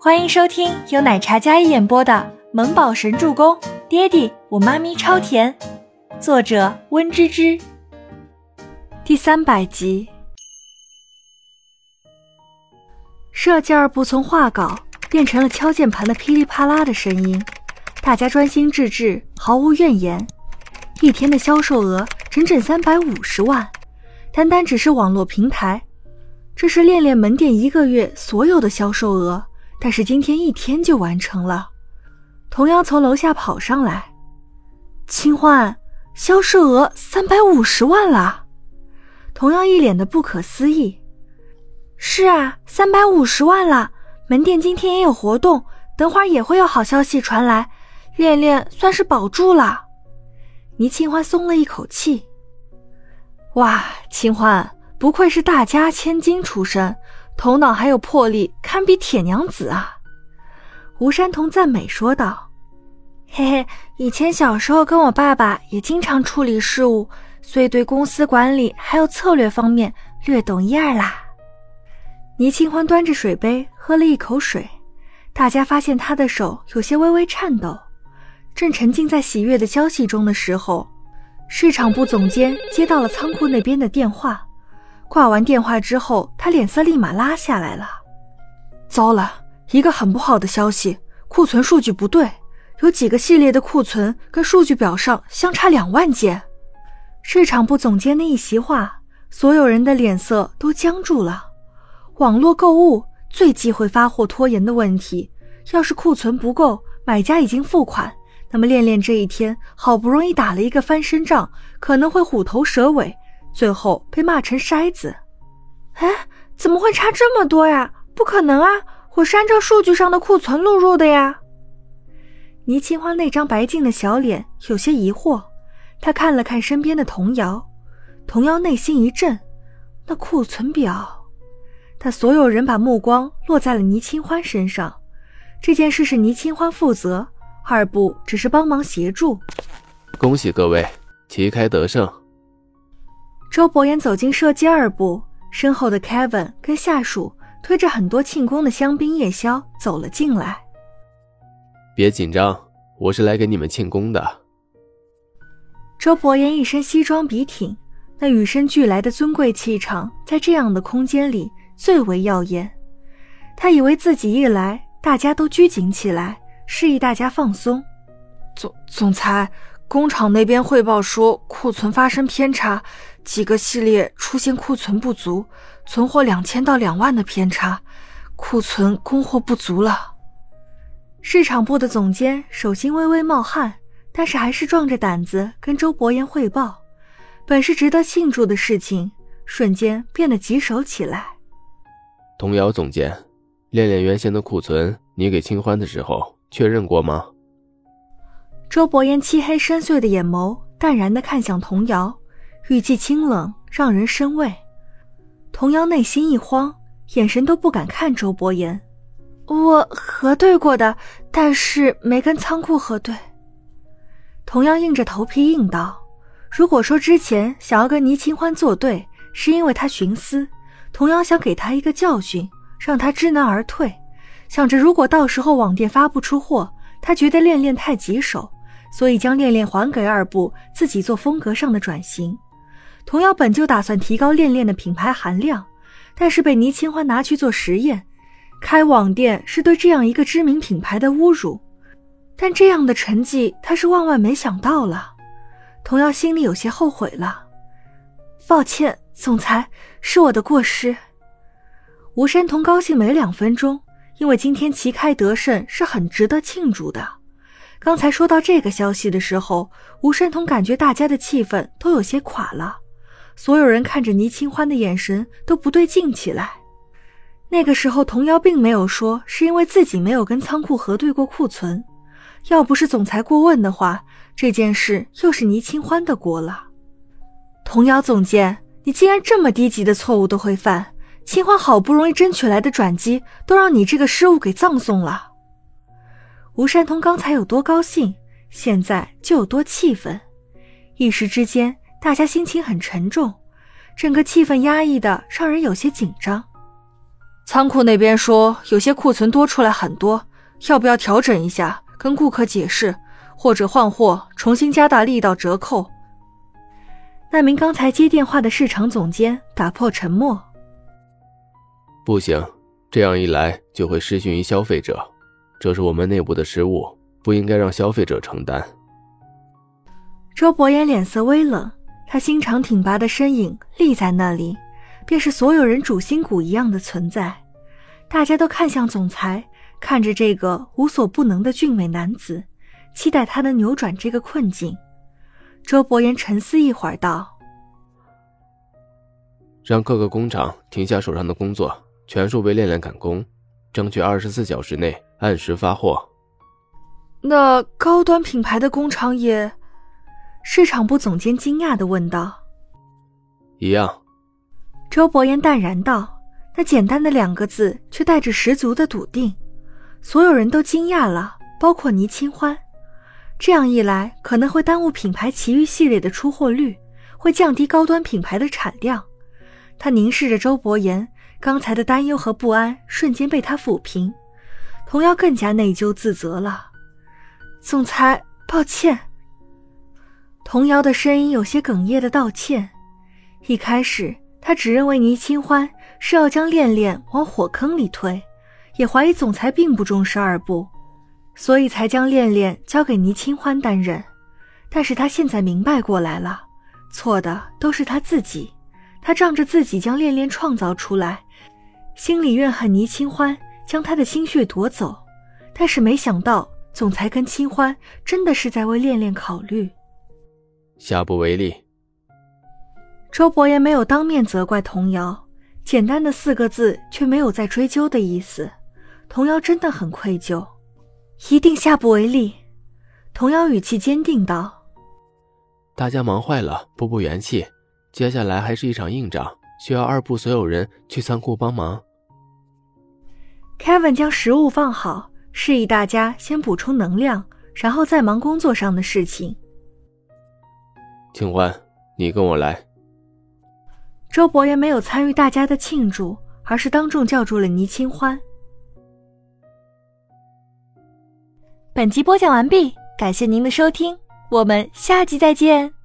欢迎收听由奶茶一演播的《萌宝神助攻》，爹地我妈咪超甜，作者温芝芝。第三百集。射箭儿不从画稿变成了敲键盘的噼里啪啦的声音，大家专心致志，毫无怨言。一天的销售额整整三百五十万，单单只是网络平台，这是恋恋门店一个月所有的销售额。但是今天一天就完成了，童瑶从楼下跑上来，清欢，销售额三百五十万了。童瑶一脸的不可思议。是啊，三百五十万了，门店今天也有活动，等会儿也会有好消息传来，恋恋算是保住了。倪清欢松了一口气。哇，清欢，不愧是大家千金出身。头脑还有魄力，堪比铁娘子啊！吴山童赞美说道：“嘿嘿，以前小时候跟我爸爸也经常处理事务，所以对公司管理还有策略方面略懂一二啦。”倪清欢端着水杯喝了一口水，大家发现他的手有些微微颤抖。正沉浸在喜悦的消息中的时候，市场部总监接到了仓库那边的电话。挂完电话之后，他脸色立马拉下来了。糟了，一个很不好的消息，库存数据不对，有几个系列的库存跟数据表上相差两万件。市场部总监的一席话，所有人的脸色都僵住了。网络购物最忌讳发货拖延的问题，要是库存不够，买家已经付款，那么恋恋这一天好不容易打了一个翻身仗，可能会虎头蛇尾。最后被骂成筛子，哎，怎么会差这么多呀？不可能啊！我是按照数据上的库存录入的呀。倪清欢那张白净的小脸有些疑惑，他看了看身边的童瑶，童瑶内心一震，那库存表……他所有人把目光落在了倪清欢身上，这件事是倪清欢负责，二部只是帮忙协助。恭喜各位，旗开得胜。周伯言走进设计二部，身后的 Kevin 跟下属推着很多庆功的香槟夜宵走了进来。别紧张，我是来给你们庆功的。周伯言一身西装笔挺，那与生俱来的尊贵气场在这样的空间里最为耀眼。他以为自己一来，大家都拘谨起来，示意大家放松。总总裁。工厂那边汇报说，库存发生偏差，几个系列出现库存不足，存货两千到两万的偏差，库存供货不足了。市场部的总监手心微微冒汗，但是还是壮着胆子跟周伯言汇报。本是值得庆祝的事情，瞬间变得棘手起来。童瑶总监，恋恋原先的库存，你给清欢的时候确认过吗？周伯言漆黑深邃的眼眸淡然地看向童瑶，语气清冷，让人生畏。童瑶内心一慌，眼神都不敢看周伯言。我核对过的，但是没跟仓库核对。童瑶硬着头皮应道：“如果说之前想要跟倪清欢作对，是因为他徇私，童瑶想给他一个教训，让他知难而退。想着如果到时候网店发不出货，他觉得恋恋太棘手。”所以将恋恋还给二部，自己做风格上的转型。童瑶本就打算提高恋恋的品牌含量，但是被倪清欢拿去做实验。开网店是对这样一个知名品牌的侮辱，但这样的成绩他是万万没想到了。童瑶心里有些后悔了，抱歉，总裁，是我的过失。吴山童高兴没两分钟，因为今天旗开得胜是很值得庆祝的。刚才说到这个消息的时候，吴山童感觉大家的气氛都有些垮了，所有人看着倪清欢的眼神都不对劲起来。那个时候，童瑶并没有说是因为自己没有跟仓库核对过库存，要不是总裁过问的话，这件事又是倪清欢的锅了。童瑶总监，你竟然这么低级的错误都会犯，清欢好不容易争取来的转机，都让你这个失误给葬送了。吴山通刚才有多高兴，现在就有多气愤。一时之间，大家心情很沉重，整个气氛压抑的让人有些紧张。仓库那边说有些库存多出来很多，要不要调整一下，跟顾客解释，或者换货，重新加大力道折扣？那名刚才接电话的市场总监打破沉默：“不行，这样一来就会失信于消费者，这是我们内部的失误，不应该让消费者承担。”周伯言脸色微冷，他心肠挺拔的身影立在那里，便是所有人主心骨一样的存在。大家都看向总裁，看着这个无所不能的俊美男子，期待他能扭转这个困境。周伯言沉思一会儿，道：“让各个工厂停下手上的工作，全数为恋恋赶工，争取二十四小时内按时发货。”那高端品牌的工厂也？市场部总监惊讶的问道：“一样。”周伯言淡然道：“那简单的两个字，却带着十足的笃定。”所有人都惊讶了，包括倪清欢。这样一来，可能会耽误品牌其余系列的出货率，会降低高端品牌的产量。他凝视着周伯言，刚才的担忧和不安瞬间被他抚平。童瑶更加内疚自责了。总裁，抱歉。童瑶的声音有些哽咽的道歉。一开始，他只认为倪清欢是要将恋恋往火坑里推，也怀疑总裁并不重视二部。所以才将恋恋交给倪清欢担任，但是他现在明白过来了，错的都是他自己，他仗着自己将恋恋创造出来，心里怨恨倪清欢将他的心血夺走，但是没想到总裁跟清欢真的是在为恋恋考虑，下不为例。周伯言没有当面责怪童瑶，简单的四个字却没有再追究的意思，童瑶真的很愧疚。一定下不为例，童瑶语气坚定道：“大家忙坏了，补补元气。接下来还是一场硬仗，需要二部所有人去仓库帮忙。” Kevin 将食物放好，示意大家先补充能量，然后再忙工作上的事情。清欢，你跟我来。周伯言没有参与大家的庆祝，而是当众叫住了倪清欢。本集播讲完毕，感谢您的收听，我们下集再见。